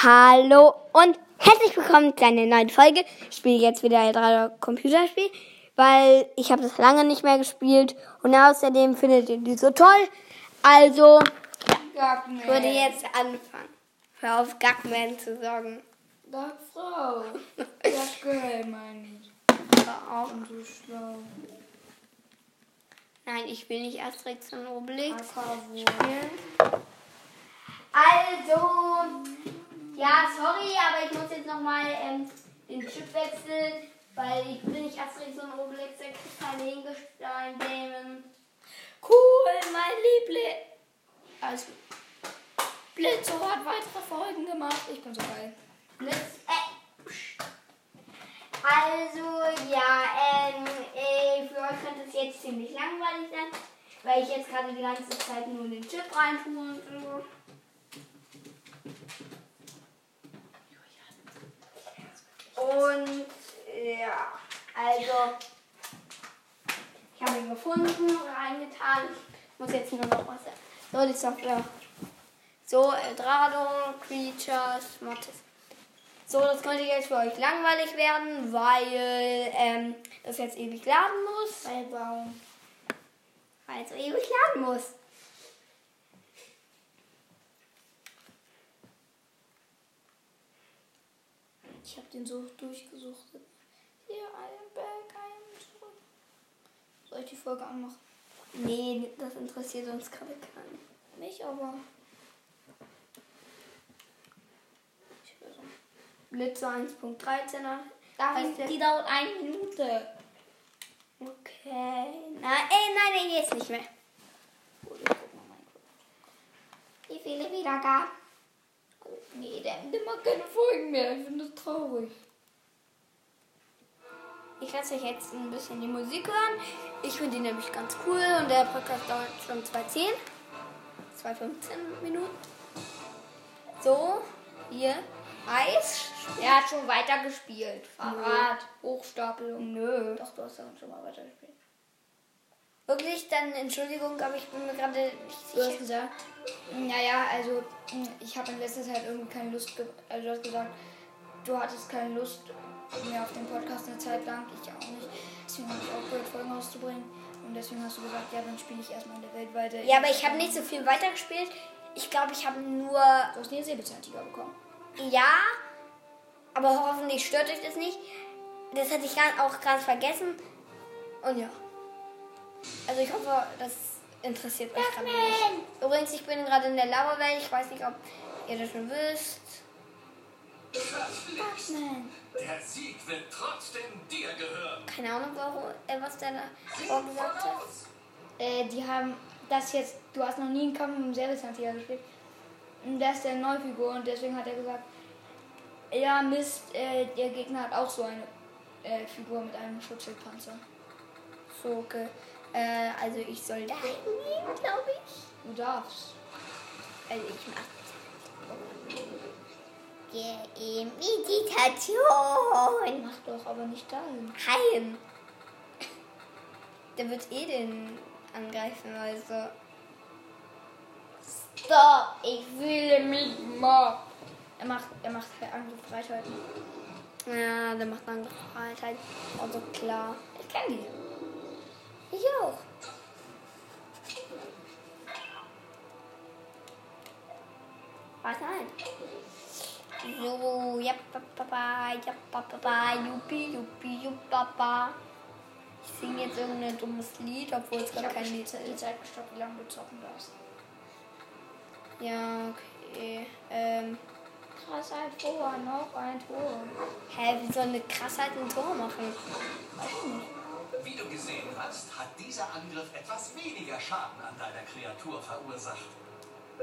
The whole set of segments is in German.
Hallo und herzlich willkommen zu einer neuen Folge. Ich spiele jetzt wieder ein Computerspiel, weil ich habe das lange nicht mehr gespielt und außerdem findet ihr die so toll. Also, ja, ich würde jetzt anfangen. Hör auf, Gackman zu sagen. Sag Frau. Gackel, meine ich. Hör auf. Und so schlau. Nein, ich will nicht Asterix und Obelix spielen. Also, ja, sorry, aber ich muss jetzt nochmal ähm, den Chip wechseln, weil ich bin nicht Asterix und Obelix, der kriegt keine Hingestein-Themen. Cool, mein Liebling. Also, Blitzo hat weitere Folgen gemacht. Ich bin so geil. Blitz, äh, psch. Also, ja, ähm, äh, für euch könnte es jetzt ziemlich langweilig sein, weil ich jetzt gerade die ganze Zeit nur den Chip reintue und so. Und, ja, also, ich habe ihn gefunden, reingetan. Ich muss jetzt nur noch was. So, die Software. So, Eldrado, Creatures, Mottes. So, das könnte jetzt für euch langweilig werden, weil ähm, das jetzt ewig laden muss. Bei Baum. Weil es ewig laden muss. Ich habe den so durchgesucht. Hier, ein Back, ein zurück. Soll ich die Folge anmachen? Nee, das interessiert uns gerade keinen. Mich aber. Ich will so. Blitze 1.13er. Darf Heißt die dauert eine Minute. Okay. Nein, ey, nein, nein, jetzt nicht mehr. Mein Wie viele Wiedergaben? Nee, der nimmt immer keine Folgen mehr. Ich finde das traurig. Ich lasse euch jetzt ein bisschen die Musik hören. Ich finde die nämlich ganz cool und der Podcast dauert schon 2,10. 2,15 Minuten. So, hier, Eis. Er hat schon weitergespielt. Fahrrad, Hochstapelung. Nö. Doch, du hast ja schon mal weitergespielt. Wirklich, dann Entschuldigung, aber ich bin mir gerade nicht Du hast sicher. gesagt, naja, also ich habe in letzter Zeit irgendwie keine Lust, ge also du hast gesagt, du hattest keine Lust mehr auf den Podcast eine Zeit lang, ich auch nicht. Deswegen habe ich aufgehört, Folgen rauszubringen. Und deswegen hast du gesagt, ja, dann spiele ich erstmal in der Weltweite. Ja, aber ich habe nicht so viel weitergespielt. Ich glaube, ich habe nur. Du hast nie einen Säbelzahntiger bekommen. Ja, aber hoffentlich stört euch das nicht. Das hatte ich auch ganz vergessen. Und ja. Also ich hoffe, das interessiert euch gerade nicht. Übrigens, ich bin gerade in der Lava-Welt. Ich weiß nicht, ob ihr das schon wisst. Batman. Der Sieg wird trotzdem dir gehören. Keine Ahnung, warum, äh, was der da vorgesagt hat. Äh, die haben das jetzt, du hast noch nie einen Kampf mit einem Säbelzahntiger gespielt. Und das ist der Neufigur und deswegen hat er gesagt, ja Mist, äh, der Gegner hat auch so eine äh, Figur mit einem Schutzschildpanzer. So, okay. Äh, also ich soll da hingehen, glaube ich. Du darfst. Also ich mach Geh in Meditation. Mach doch aber nicht dahin. Heim. Der wird eh den angreifen, also. Stop, ich will mich mal. Er macht, er macht Angriff freischalten. Ja, der macht Angriff halt. Also klar. Ich kenn die. So, ja, papa, ja, papa, juppie, juppie, juppapa. Ich singe jetzt irgendein dummes Lied, obwohl es Ich gar habe kein Lied ist. Zeit gestoppt, wie lange du zocken darfst. Ja, okay. Ähm, Krass, ein Tor, noch ein Tor. hä, wie soll eine Krassheit ein Tor machen? Weiß ich nicht. Wie du gesehen hast, hat dieser Angriff etwas weniger Schaden an deiner Kreatur verursacht.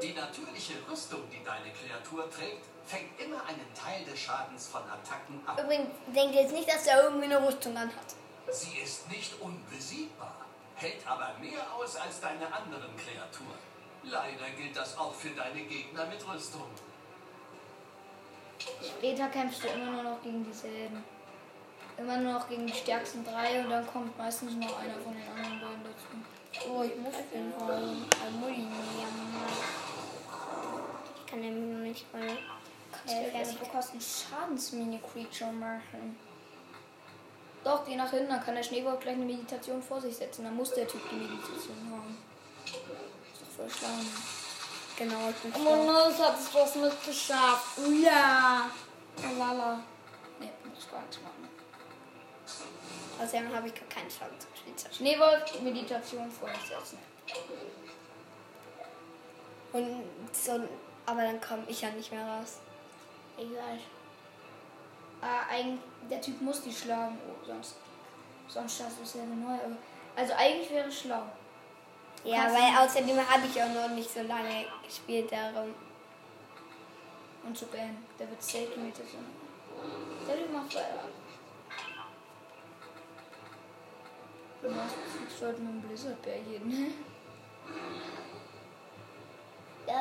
Die natürliche Rüstung, die deine Kreatur trägt, fängt immer einen Teil des Schadens von Attacken ab. Übrigens, denkt jetzt nicht, dass er irgendwie eine Rüstung anhat. Sie ist nicht unbesiegbar, hält aber mehr aus als deine anderen Kreaturen. Leider gilt das auch für deine Gegner mit Rüstung. Später kämpfst du immer nur noch gegen dieselben. Immer nur noch gegen die stärksten drei und dann kommt meistens noch einer von den anderen beiden dazu. Oh, ich muss den holen. Ich kann nämlich noch nicht mal Kannst du gerne verkosten Schadensmini-Creature machen. Doch, geh nach hinten, dann kann der Schneeball gleich eine Meditation vor sich setzen. Dann muss der Typ die Meditation haben. Ist doch voll schlau. ne? Genau, ich bin Oh schlau. no, das hat es was mit geschafft. Ja. Lala. Ne, muss gar nichts machen. Außerdem habe ich gar keinen Schaden zum Schweizer. Schneewolf, Meditation vor sich setzen. Und so, aber dann komme ich ja nicht mehr raus. Egal. Ah, eigentlich, der Typ muss die schlagen, oh, sonst, sonst schaffst du es ja neu. Also eigentlich wäre es schlau. Ja, Kannst weil außerdem habe ich auch noch nicht so lange gespielt darum. Und zu Ben, der wird safe die Meditation. Der Typ macht weiter. Du machst ich sollte mit dem Blizzardbär jeden,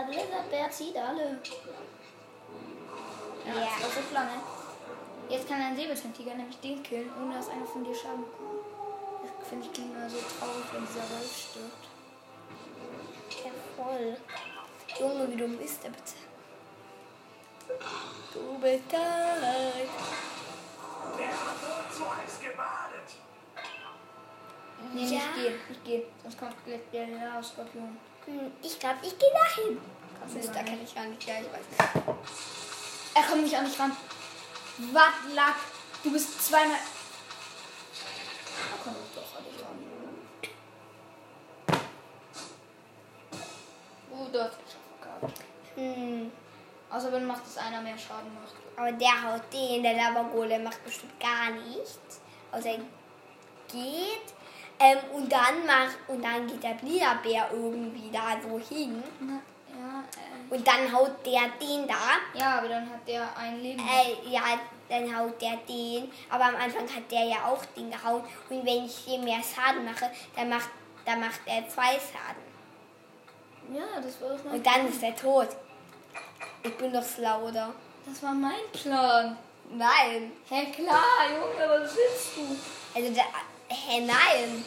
Blizzardbär zieht alle. Ja, Ja. das ist lange. Jetzt kann ein Säbelzahntiger nämlich den killen, ohne dass einer von dir Schaden bekommt. Das finde ich immer so traurig, wenn dieser Wolf stirbt. Ja, voll. Junge, wie dumm ist der bitte? Du bist da. Der hat wohl zu heiß gebadet. Nee, Ja. ich gehe, ich gehe. Sonst kommt gleich der Skorpion. Hm, Ich glaube, ich gehe dahin. Du Mist, da kann ich gar nicht. Ja, ich weiß nicht. Er kommt nicht an dich ran. Was lag? Du bist zweimal. Er kommt doch an dich ran. Uh, dort ist er verkackt. Hm. Außer wenn macht es einer mehr Schaden macht. Aber der haut den, der Lavagole macht bestimmt gar nichts. Außer er geht. Ähm, und dann macht und dann geht der Blida-Bär irgendwie da so hin. Ja, äh. Und dann haut der den da. Ja, aber dann hat der ein Leben. Äh, ja, dann haut der den. Aber am Anfang hat der ja auch den gehauen. Und wenn ich hier mehr Schaden mache, dann macht, dann macht er zwei Schaden. Ja, das war doch mein Und dann ist er tot. Ich bin doch schlau, oder? Das war mein Plan. Nein. Hä, klar, Junge, was willst du? Also, der, hä, nein.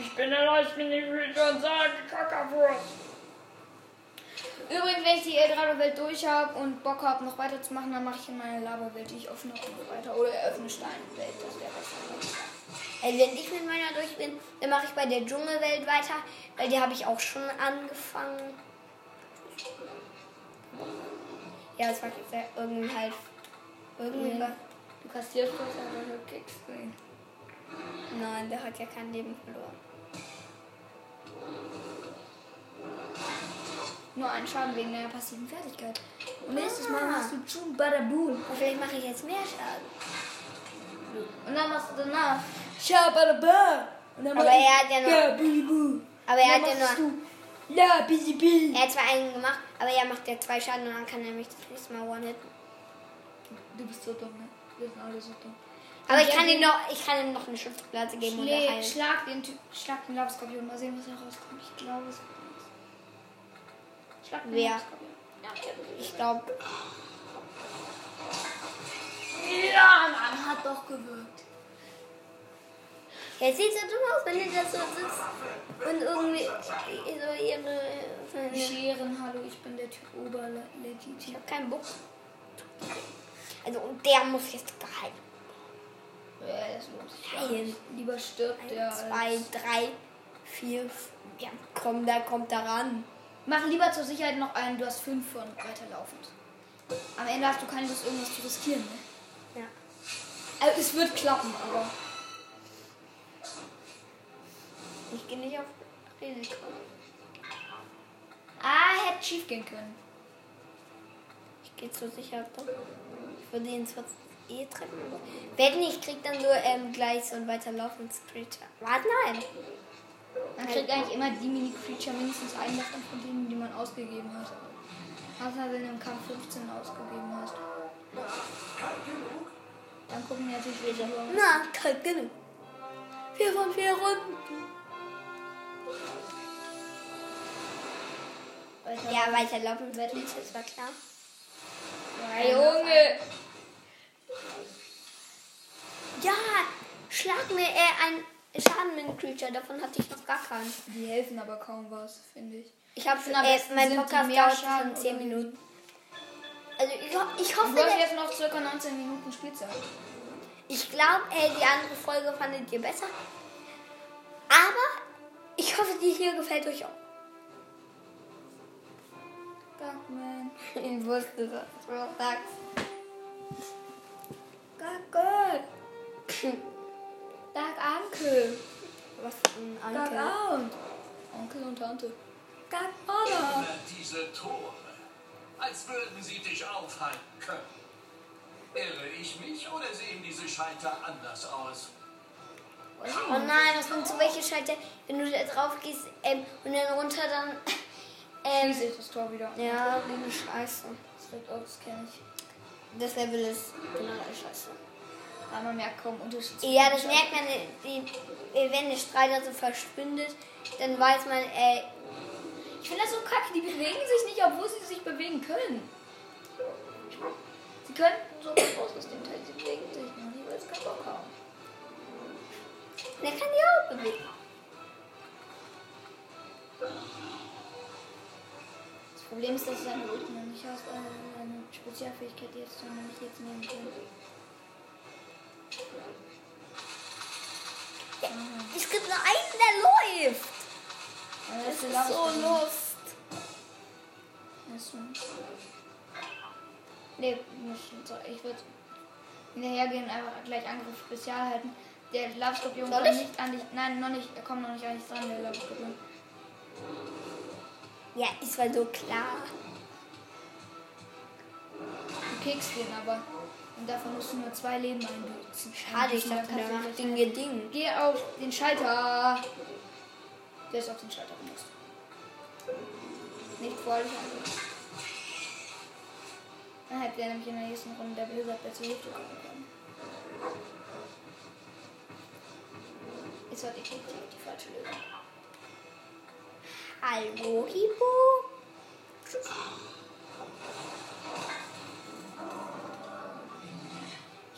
Ich bin der Leuchtmini-Creature und sage Kackerwurst. Übrigens, wenn ich die Eldorado-Welt durch habe und Bock habe, noch weiterzumachen, dann mache ich in meine Lava-Welt, die ich offen habe, noch weiter. Oder eröffne Steinwelt, das wäre besser. Also, wenn ich mit meiner durch bin, dann mache ich bei der Dschungelwelt weiter, weil die habe ich auch schon angefangen. Ja, das war jetzt ja irgendwie halt. Irgendwie. Mhm. Du kassierst das, aber du kickst ihn. Nein, der hat ja kein Leben verloren. Nur einen Schaden wegen deiner passiven Fertigkeit. Und nächstes Mal machst du Chum Badaboom. Und vielleicht mache ich jetzt mehr Schaden. Und dann machst du danach Shabadaba. Und dann Aber er hat ja noch-. Aber er hat ja du La Bizibi. Er hat zwar einen gemacht, aber er macht ja zwei Schaden und dann kann er mich das nächste Mal one-hitten. Du bist so dumm, ne? Wir sind alle so dumm. Aber ich Ja, kann die- ihm noch, ich kann ihm noch eine Schutzplatte geben und er Schläg, heilt. schlag den Typ, schlag den Labskorpion, mal sehen, was da rauskommt. Ich glaube, es wird nichts. Schlag den Wer? Labskorpion. Ja, Ich glaube, ja, Mann, hat doch gewirkt. er sieht so dumm aus, wenn er da so sitzt und irgendwie so ihre. Die Scheren, hallo, ich bin der Typ Oberlegitim. Ich habe keinen Bock. Also, und der muss jetzt gehalten. Gar Nein. nicht. Lieber stirbt der. Zwei, drei, vier. Ja, komm, da kommt da ran. Mach lieber zur Sicherheit noch einen, du hast fünf von weiterlaufend. Am Ende hast du keine Lust, irgendwas zu riskieren, ne? Ja. Also, es wird klappen, aber. Ich gehe nicht auf Risiko. Ah, hätte schief gehen können. Ich gehe zur Sicherheit. doch. Ich würde ihn zwar eh treffen. Wenn nicht, krieg dann so ähm, gleich so ein weiterlaufendes Creature. Warte, nein. Man kriegt eigentlich immer die Mini-Creature mindestens einen davon von denen, die man ausgegeben hat. Außer wenn du im Kampf 15 ausgegeben hast. Dann gucken wir natürlich welche höher. Na, kalt genug. Vier von vier Runden. Weiter. Ja, weiterlaufen wird nicht, das war klar. Ja, Junge! Ja, schlag mir äh, ein Schaden mit dem Creature. Davon hatte ich noch gar keinen. Die helfen aber kaum was, finde ich. Ich habe Sind am äh, besten mein Podcast dauert schon 10 oder- Minuten. Also ich, ho- ich hoffe, Du hast jetzt noch circa 19 Minuten Spielzeit. ich glaube, äh, die andere Folge fandet ihr besser. Aber ich hoffe, die hier gefällt euch auch. Gagman. Ich wusste, dass du das sagst. Gagel. Gag Ankel. Was ein Gag Anke. Aunt. Onkel und Tante. Gag Anna. Immer diese Tore. Als würden sie dich aufhalten können. Irre ich mich oder sehen diese Schalter anders aus? Oh nein, was sind so welche Schalter, wenn du da drauf gehst ähm, und dann runter, dann. Ähm, Schließe ich das Tor wieder. ja, wie eine Scheiße. Das wird auch, das kenne ich. Das Level ist generell scheiße. Aber man merkt kaum Unterschied. Ja, das merkt man, die, die, wenn der Streiter so verschwindet, dann weiß man, äh, Ich finde das so kacke, die bewegen sich nicht, obwohl sie sich bewegen können. Sie können so raus aus dem Teil, sie bewegen sich nur nicht, weil sie keinen Bock haben. der kann die auch bewegen. Das Problem ist, dass ich seine Ulti noch nicht habe, äh, eine Spezialfähigkeit, die jetzt noch nicht jetzt nehmen kann. Es gibt nur einen, der läuft. Das. Das ist so- Nee, nicht so. Ich würde hinterhergehen, einfach gleich Angriff Spezial halten. Der Lava-Skorpion Soll kommt ich? nicht an dich. Nein, noch nicht. Er kommt noch nicht an dich dran, der Lava-Skorpion. Ja, ist war so klar. Du kickst den aber. Und davon musst du nur zwei Leben einbüßen. Schade, ich dachte, der macht Dinge Ding. Geh auf den Schalter. Der ist auf den Schalter benutzt. Nicht dich angehen. Dann hätte der nämlich in der nächsten Runde der der zur Hilfe kommen können. Ist war definitiv die falsche Lösung. Hallo, Hippo.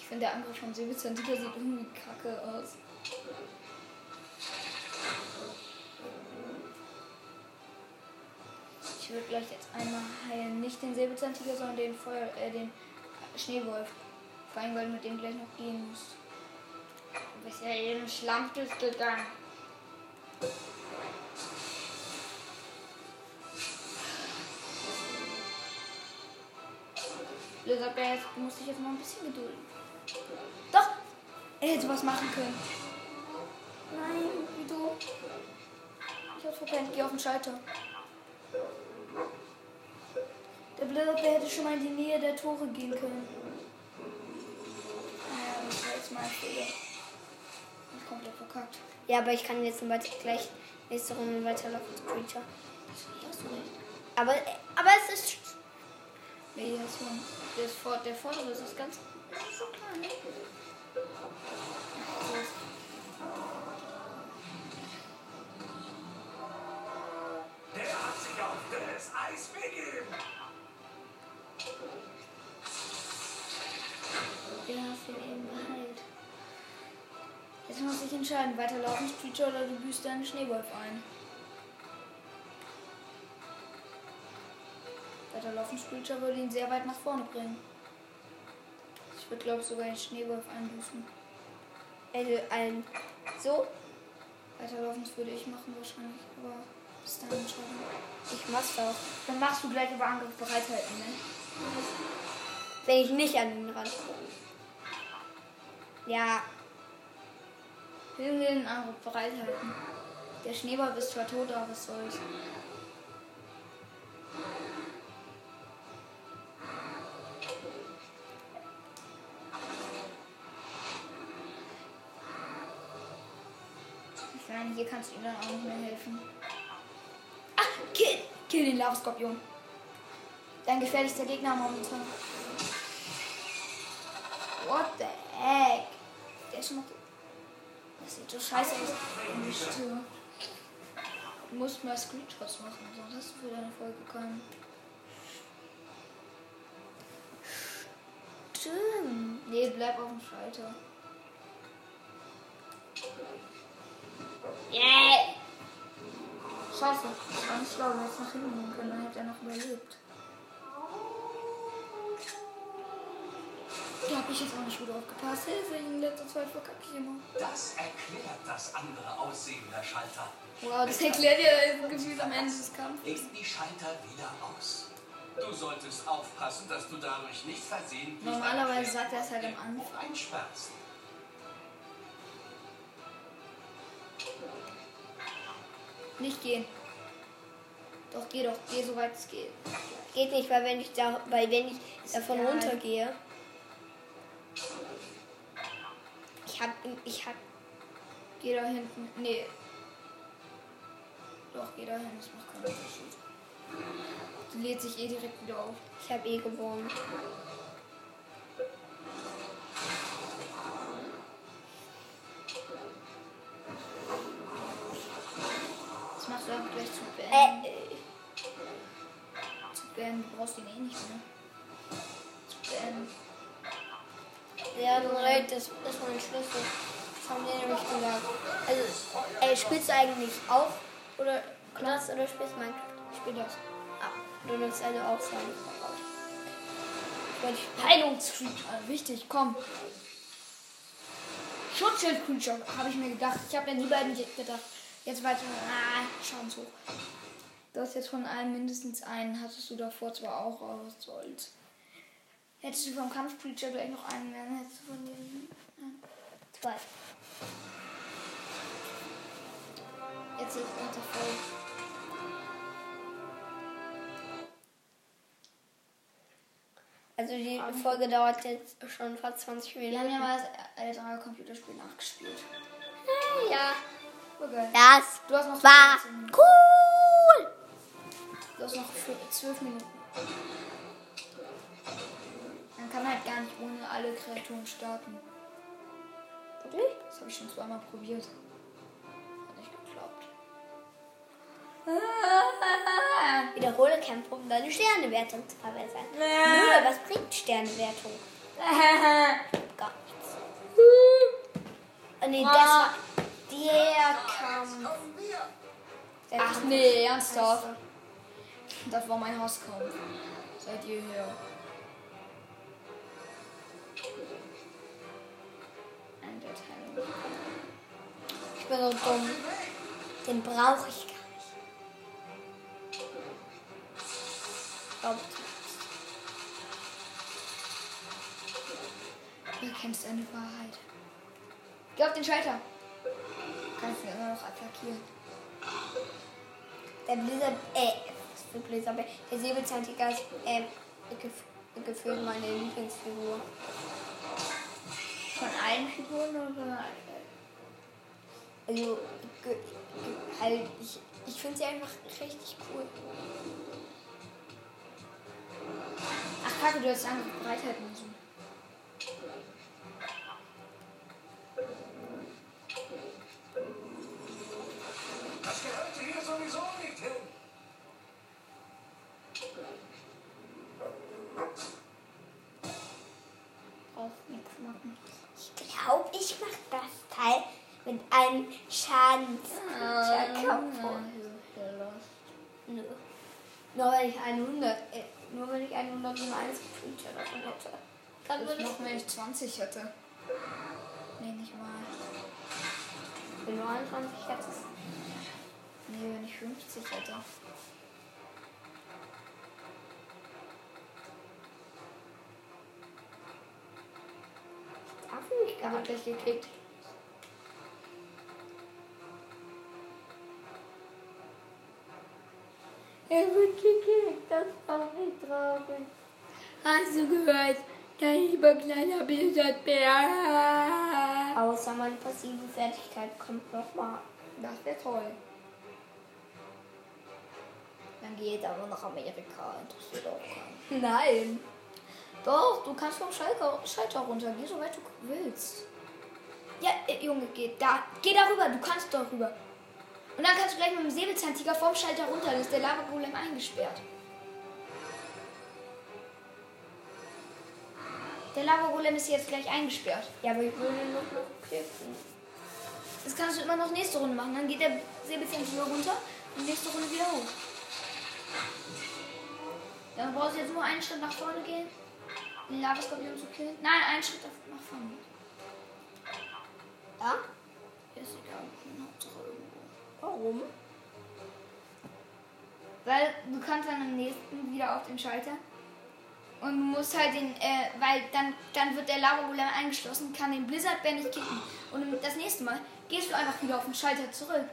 Ich finde der Angriff von Säbelzahntiger sieht irgendwie kacke aus. Ich würde gleich jetzt einmal heilen. Nicht den Säbelzahntiger, sondern den Feuer, äh, den Schneewolf. Vor allem, weil du mit dem gleich noch gehen musst. Du bist ja in den Schlamm gegangen. Blizzard, jetzt, du musst dich jetzt mal ein bisschen gedulden. Er hätte was machen können. Nein, wie du. Ich hab's verpennt, geh auf den Schalter. Der Blizzard, der hätte schon mal in die Nähe der Tore gehen können. Naja, das war jetzt mein Fehler. Ich komplett verkackt. Ja, aber ich kann jetzt zum Beispiel gleich nächste Runde weiterlaufen zu Creature. Hast du recht. Aber, aber es ist. Nee, das war, der, ist vor, der vordere ist das ganz. Das ist so klar, ne? Geheilt. Jetzt muss ich entscheiden, weiterlaufen, Screecher oder du büßt deinen Schneewolf ein. Weiterlaufen, Screecher würde ihn sehr weit nach vorne bringen. Ich würde, glaube ich, sogar den Schneewolf einbüßen. Also ein. So, Weiterlaufen, das würde ich machen wahrscheinlich, aber bis dahin entscheiden. ich mach's doch. Dann machst du gleich aber Angriff bereithalten, ne? Wenn ich nicht an ihn ran. Ja, Will den Angriff bereithalten. Der Schneewolf ist zwar tot, aber was soll's. Hier kannst du ihm dann auch nicht mehr helfen. Ah, kill! Kill den Lavaskorpion. Dein gefährlichster Gegner momentan. What the heck? Der ist schon noch. Das sieht so scheiße aus. Du musst mal Screenshots machen, sonst hast du für deine Folge keinen. stimmt. Nee, bleib auf dem Schalter. Yeah. Scheiße, das war nicht schlau, du hättest nach hinten gehen können, dann hätte er noch überlebt. habe ich jetzt auch nicht gut aufgepasst. Hilfe, in letzter Zeit verkacke ich immer. Das erklärt das andere Aussehen der Schalter. Wow, das erklärt ja gefühlt am Ende des Kampfes. Leg die Schalter wieder aus. Du solltest aufpassen, dass du dadurch nicht versehentlich Normalerweise sagt er es halt am Anfang. einsperrst. Nicht gehen. Doch, geh doch. Geh, soweit es geht. Geht nicht, weil wenn ich da, weil wenn ich davon egal. runtergehe. Ich hab, ich hab, Geh da hinten. Nee. Doch, geh da hin. Das macht keinen Unterschied. Die lädt sich eh direkt wieder auf. ich hab eh gewonnen. Äh, beenden. äh. Du brauchst ihn eh nicht mehr. Beenden. ja, du recht, das, das war ein Schlüssel. Das haben die nämlich gesagt. Also, äh, spielst du eigentlich auch oder Klasse oder spielst du Minecraft? Ich spiel das. Ah, du nimmst also auch sein. Heilungscreature. Ah, wichtig, komm. Schutzschild-Creature, habe ich mir gedacht. Ich habe an die beiden gedacht. Jetzt weiter. Ah, Schadenshoch. Du hast jetzt von allen mindestens einen. Hattest du davor zwar auch, aber was soll's. Hättest du vom Kampf-Creature gleich noch einen mehr, dann hättest du von den. zwei. Jetzt ist er voll. Also die Folge dauert jetzt schon fast 20 Wir haben Minuten. ja mal das ältere Computerspiel nachgespielt. Ja. Geil. Das Du hast noch war 15 Minuten. cool. Du hast noch für 12 Minuten. Man kann halt gar nicht ohne alle Kreaturen starten. Wirklich? Das habe ich schon zweimal probiert. Hat nicht geklappt. Wiederhole Kämpfe, um deine Sternewertung zu verbessern. Nö, was bringt Sternewertung? Gar nichts. Oh nee, das war der Kampf. Ach nee, ernsthaft. Das war mein Hasskampf. Seid ihr her. Ein der Teilung. Ich bin so dumm. Den brauche ich gar nicht. Glaub, Du kennst deine Wahrheit. Geh auf den Schalter. Kannst du immer noch attackieren. der Blizzard, äh, für Blizzard, der Säbelzahntiger ist, äh, gef gefühlt meine Lieblingsfigur. Von allen Figuren oder? Also, halt, ich, ich finde sie einfach richtig cool. Ach kacke, du hast andere Breitheit müssen. Mit einem Schadenskampf. Nö. Nur wenn ich 100, äh, nur wenn ich 101 Feature davon hätte. Dann würde ich noch, wenn ich 20 hätte. Nee, nicht mal. wenn du 21 hättest. Nee, wenn ich 50 hätte. Darf ich gar nicht. gleich gekickt. Das war nicht traurig. Hast du gehört? Dein lieber kleiner Blizzardbär. Außer meine passive Fertigkeit kommt nochmal. Das wäre toll. Dann geht aber nach Amerika. Interessiert auch keinen. Nein. Doch, du kannst vom Schalter, Schalter runter. Geh so weit du willst. Ja, äh, Junge, geh da. Geh da rüber. Du kannst doch rüber. Und dann kannst du gleich mit dem Säbelzahntiger vom Schalter runter. Dann ist der Lava-Golem eingesperrt. Der Lava-Golem ist jetzt gleich eingesperrt. Ja, aber ich würde noch noch klicken. Das kannst du immer noch nächste Runde machen. Dann geht der Säbelzahntiger runter und nächste Runde wieder hoch. Dann brauchst du jetzt nur einen Schritt nach vorne gehen. den Lavaskorpion zu killen. Nein, einen Schritt nach vorne. Ja? Ist egal. Hauptsache irgendwo. Warum? Weil du kannst dann am nächsten wieder auf den Schalter. Und du musst halt den, äh, weil dann, dann wird der Lava-Golem eingeschlossen, kann den Blizzard-Bär nicht kicken. Und das nächste Mal gehst du einfach wieder auf den Schalter zurück.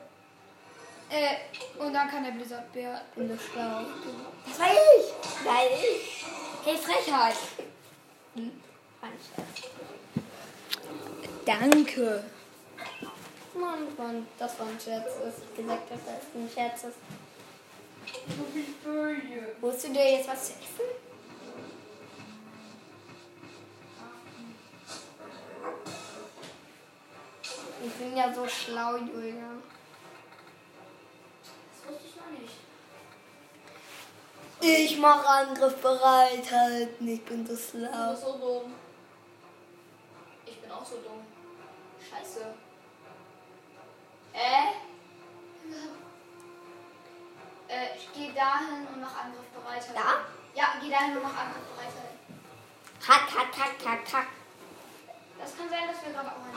Äh, und dann kann der Blizzard-Bär in der Schlau. Das war ich. Nein, ich. Hey, Frechheit! Manche. Danke. Mann, Mann, das war ein Scherz. dass ich gesagt habe, dass es ein Scherz ist. Holst du dir jetzt was zu essen? Ich bin ja so schlau, Julia. Das wusste ich noch nicht. Ich mache Angriff bereit halten. Ich bin so Du schlau. bist so dumm. Ich bin auch so dumm. Scheiße. Äh? Äh, ich gehe dahin und mach Angriff bereit halten. Da? Ja, geh dahin und mach Angriff bereit halten. Hack, hack, hack, hack, hack. Das kann sein, dass wir gerade auch ein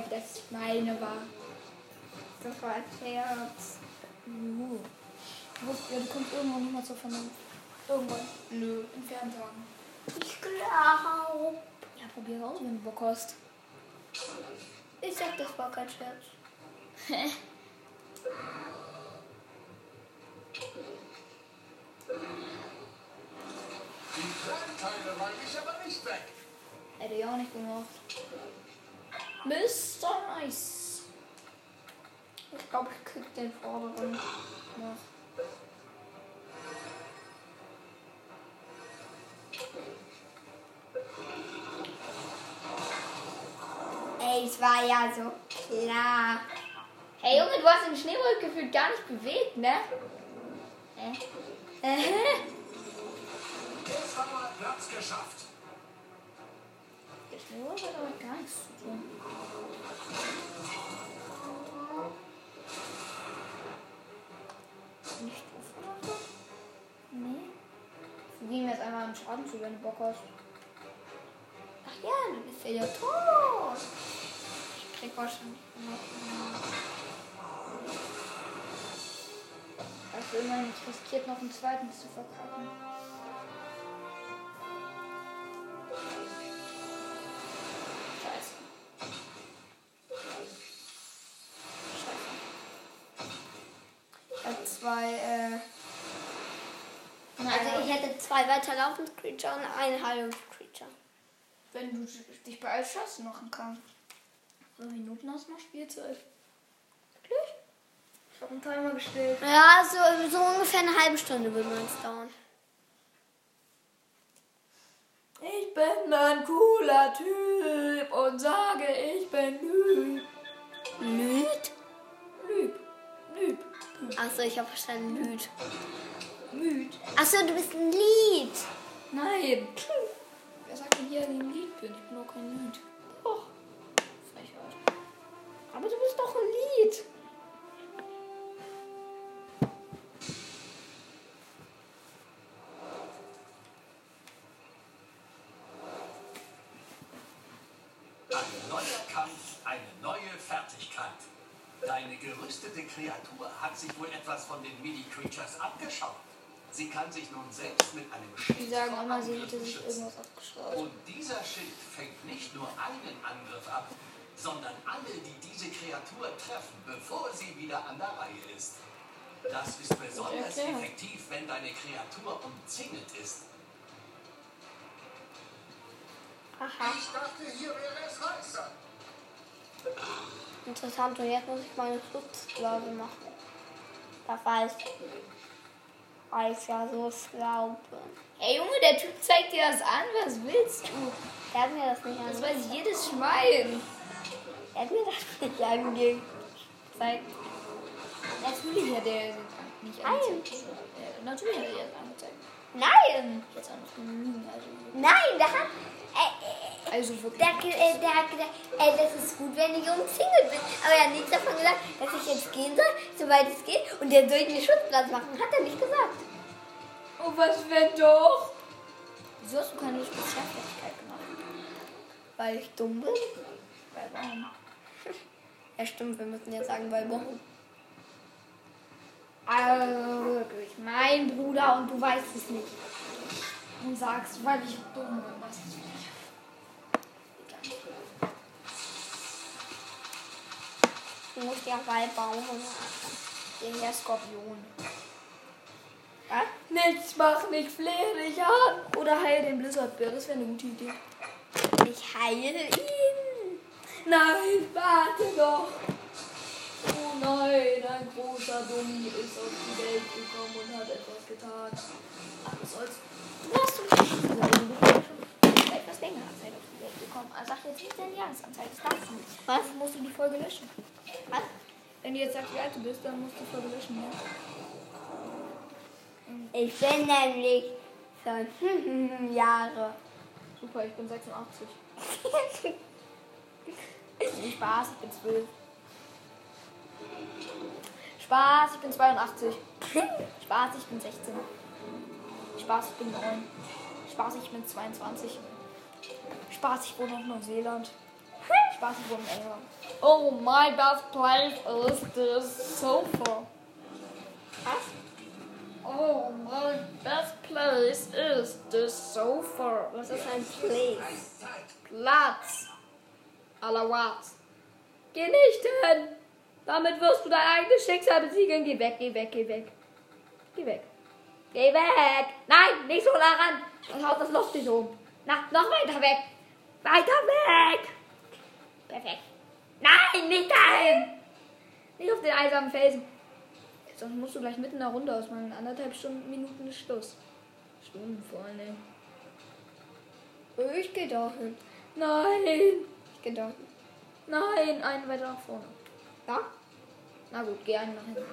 bezeugen, dass es meine war. Das war ein Scherz. Uh. Ja, du kommst irgendwann nicht mehr zur Vernunft. Irgendwann. Nö. In Ferntagen. Ich glaube. Ja, probier aus, wenn du Bock hast. Ich sag, das war kein Scherz. Die Kleinteile räume ich aber nicht weg. Hätte ich auch nicht gemacht. Mr. Nice. Ich glaube, ich krieg den vorderen noch. Ey, es war ja so klar. Hey Junge, du hast den Schneewolk gefühlt gar nicht bewegt, ne? Äh. Jetzt haben wir Platz geschafft. Der Schneewolk hat aber gar nichts zu tun. Nicht so? Nee. Verdienen wir jetzt einmal einen Schaden zu, wenn du Bock hast. Ach ja, du bist ja, tot. Ich krieg wahrscheinlich noch. Also immerhin nicht riskiert, noch einen zweiten zu verkacken. Zwei weiterlaufende Creature und ein Heilungs-Creature. wenn du dich beeilst, schaffst du noch einen Kampf. Wie viele Minuten hast du noch Spielzeit? Wirklich? Ich habe einen Timer gestellt. Ja, so, so ungefähr eine halbe Stunde würde man es dauern. Ich bin ein cooler Typ und sage, ich bin Lüb. Lüd? Lüb. Lüb. Achso, ich habe verstanden, Lüd. Müd. Achso, du bist ein Lied. Nein. Wer sagt denn hier, dass ich ein Lied bin? Ich bin doch kein Lied. Doch. Frechheit. Aber du bist doch ein Lied. Ein neuer Kampf, eine neue Fertigkeit. Deine gerüstete Kreatur hat sich wohl etwas von den Mini-Creatures abgeschaut. Sie kann sich nun selbst mit einem Schild Die sagen immer, sie hätte sich irgendwas abgeschraubt. Und dieser Schild fängt nicht nur einen Angriff ab, sondern alle, die diese Kreatur treffen, bevor sie wieder an der Reihe ist. Das ist besonders erklärt. effektiv, wenn deine Kreatur umzingelt ist. Aha, Ich dachte, hier wäre es heißer. interessant. Und jetzt muss ich meine Schutzblase machen. Das weiß ich schlau bin. Ey Junge, der Typ zeigt dir das an. Was willst du? Der hat mir das nicht Das angezeigt. weiß jedes Schwein. Er hat mir das nicht angezeigt. Natürlich hat er nicht Nein. angezeigt. Ja, natürlich hat er das angezeigt. Nein! Jetzt auch noch lügen. Also, Nein, der hat. Äh, äh, also wirklich. der, äh, der hat gesagt, äh, das ist gut, wenn ich umzingelt bin. Aber er hat nichts davon gesagt, dass ich jetzt gehen soll, soweit es geht. Und der soll einen Schutzplatz machen. Hat er nicht gesagt. Oh, was wenn doch? Wieso hast du keine Spezialfertigkeit gemacht? Weil ich dumm bin. Weil warum? Ja, stimmt, wir müssen jetzt sagen, weil warum. Also wirklich, mein Bruder und du weißt es nicht. Und sagst, weil ich dumm bin. Was ist Du musst ja weil bauen. Der Herr Skorpion. Was? Nichts mach nicht, flehe dich an. Oder heil den Blizzardbär, das wäre eine gute Idee. Ich heile ihn. Nein, warte doch. Nein, ein großer Dummi ist auf die Welt gekommen und hat etwas getan. Ach, was soll's. Du hast schon etwas länger Zeit auf die Welt gekommen. Also sag jetzt nicht deine Jahresanzahl, das darfst du nicht. Was? Dann musst du die Folge löschen. Was? Wenn du jetzt sagst, wie alt du bist, dann musst du die Folge löschen, ja? Ich bin nämlich schon Jahre. Super, ich bin 86. Nee, Spaß, ich bin 12. Spaß, ich bin 82. Spaß, ich bin 16. Spaß, ich bin 9. Spaß, ich bin 22. Spaß, ich wohne auf Neuseeland. Spaß, ich wohne in England. Oh my best place is this sofa. Was? Oh my best place is this sofa. Was ist ein Place? Platz. Allerwart. Geh nicht hin. Damit wirst du dein eigenes Schicksal besiegeln. Geh weg, geh weg, geh weg. Geh weg. Geh weg. Nein, nicht so nah ran. Dann haut das Loch dich um. Na, noch weiter weg. Weiter weg. Perfekt. Nein, nicht dahin. Nicht auf den einsamen Felsen. Sonst musst du gleich mitten in der Runde ausmachen. Anderthalb Stunden, Minuten ist Schluss. Stunden vor allem. Ich geh dahin. Nein. Ich geh dahin. Nein, einen weiter nach vorne. Ja? Na gut, geh nach hinten.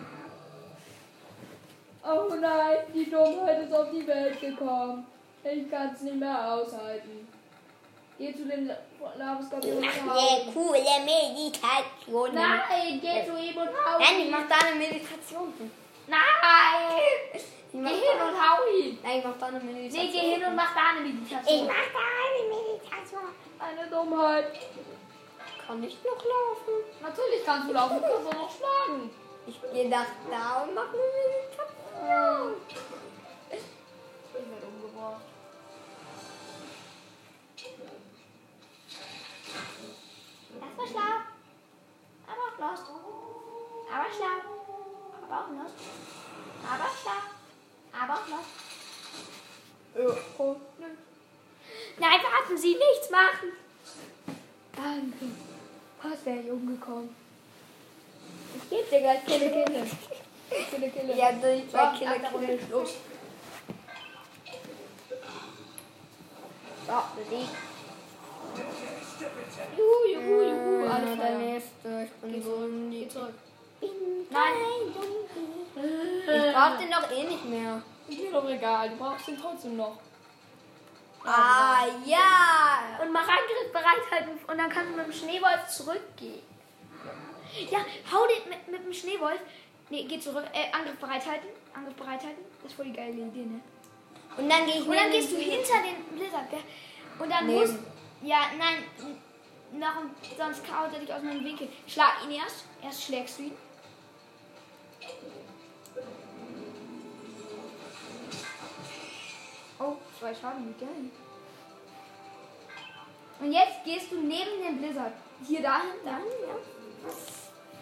Oh nein, die Dummheit ist auf die Welt gekommen. Ich kann es nicht mehr aushalten. Geh zu den Lavaskorpion und Eine hau ihn. coole Meditation. Nein, geh zu ihm und hau Nein, ich ihn. mach da eine Meditation. Nein! Ich Geh hin und hau ihn. Nein, ich mach da eine Meditation. Nee, geh hin und mach da eine Ich Meditation. mach da eine Meditation. Eine Dummheit. Kann ich noch laufen? Natürlich kannst du laufen, du kannst auch noch schlagen. Ich geh nach da und mach eine Meditation. Ich werde umgebracht. Das war schlau. Aber auch lost. Aber schlau. Aber auch lost. Aber schlau. Aber auch lost. Nein, warten Sie, nichts machen. Danke. Was wäre ich umgekommen? Ich geb dir gleich Kille, Kille. Kille, Kille. Ja, durch der Runde Killer. Schluss. So, besiegt. Juhu, juhu, juhu. Alle der nächste. Ich bin so in die Geh zurück. Nein. Ich brauch den doch eh nicht mehr. Ist mir doch egal, du brauchst ihn trotzdem noch. Ah, ja. Und mach Angriff bereithalten und dann kannst du mit dem Schneewolf zurückgehen. Ja, hau den mit, mit dem Schneewolf. Nee, geh zurück. Äh, Angriff bereithalten. Angriff bereithalten. Das ist voll die geile Idee, ne? Und dann gehe ich Und dann gehst du hinter den Blizzard, gell? Und dann Neben. musst. Ja, nein. Noch, sonst kaut er dich aus meinem Winkel. Schlag ihn erst. Erst schlägst du ihn. Zwei Schaden Geld. Und jetzt gehst du neben den Blizzard. Hier dahin, dann, ja.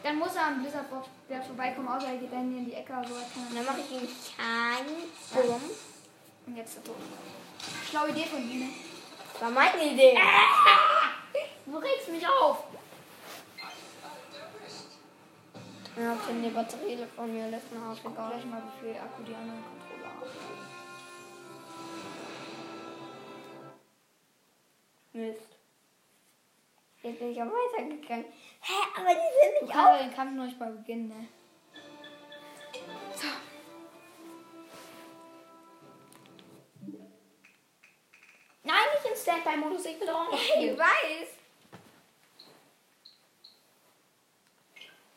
Dann muss er am Blizzard der vorbeikommen, außer er geht dann hier in die Ecke oder so. Und dann mache ich ihn Schaden. Bumm. Und jetzt er tot. Schlaue Idee von ne? Das war meine Idee. Du regst mich auf. Ja, okay, die Batterie von mir mir auf, Guck egal. gleich mal, wie viel Akku die anderen Controller haben. Mist. Jetzt bin ich auch weitergegangen. Hä, aber die sind nicht auf. den Kampf noch nicht mal beginnen, ne? So. Nein, nicht in Standby-Modus, ich will auch noch Ich spielen. weiß.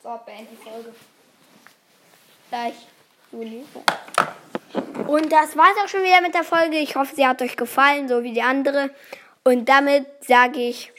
So, beende die Folge. Gleich. Juli. Und das war's auch schon wieder mit der Folge. Ich hoffe, sie hat euch gefallen, so wie die andere. Und damit sage ich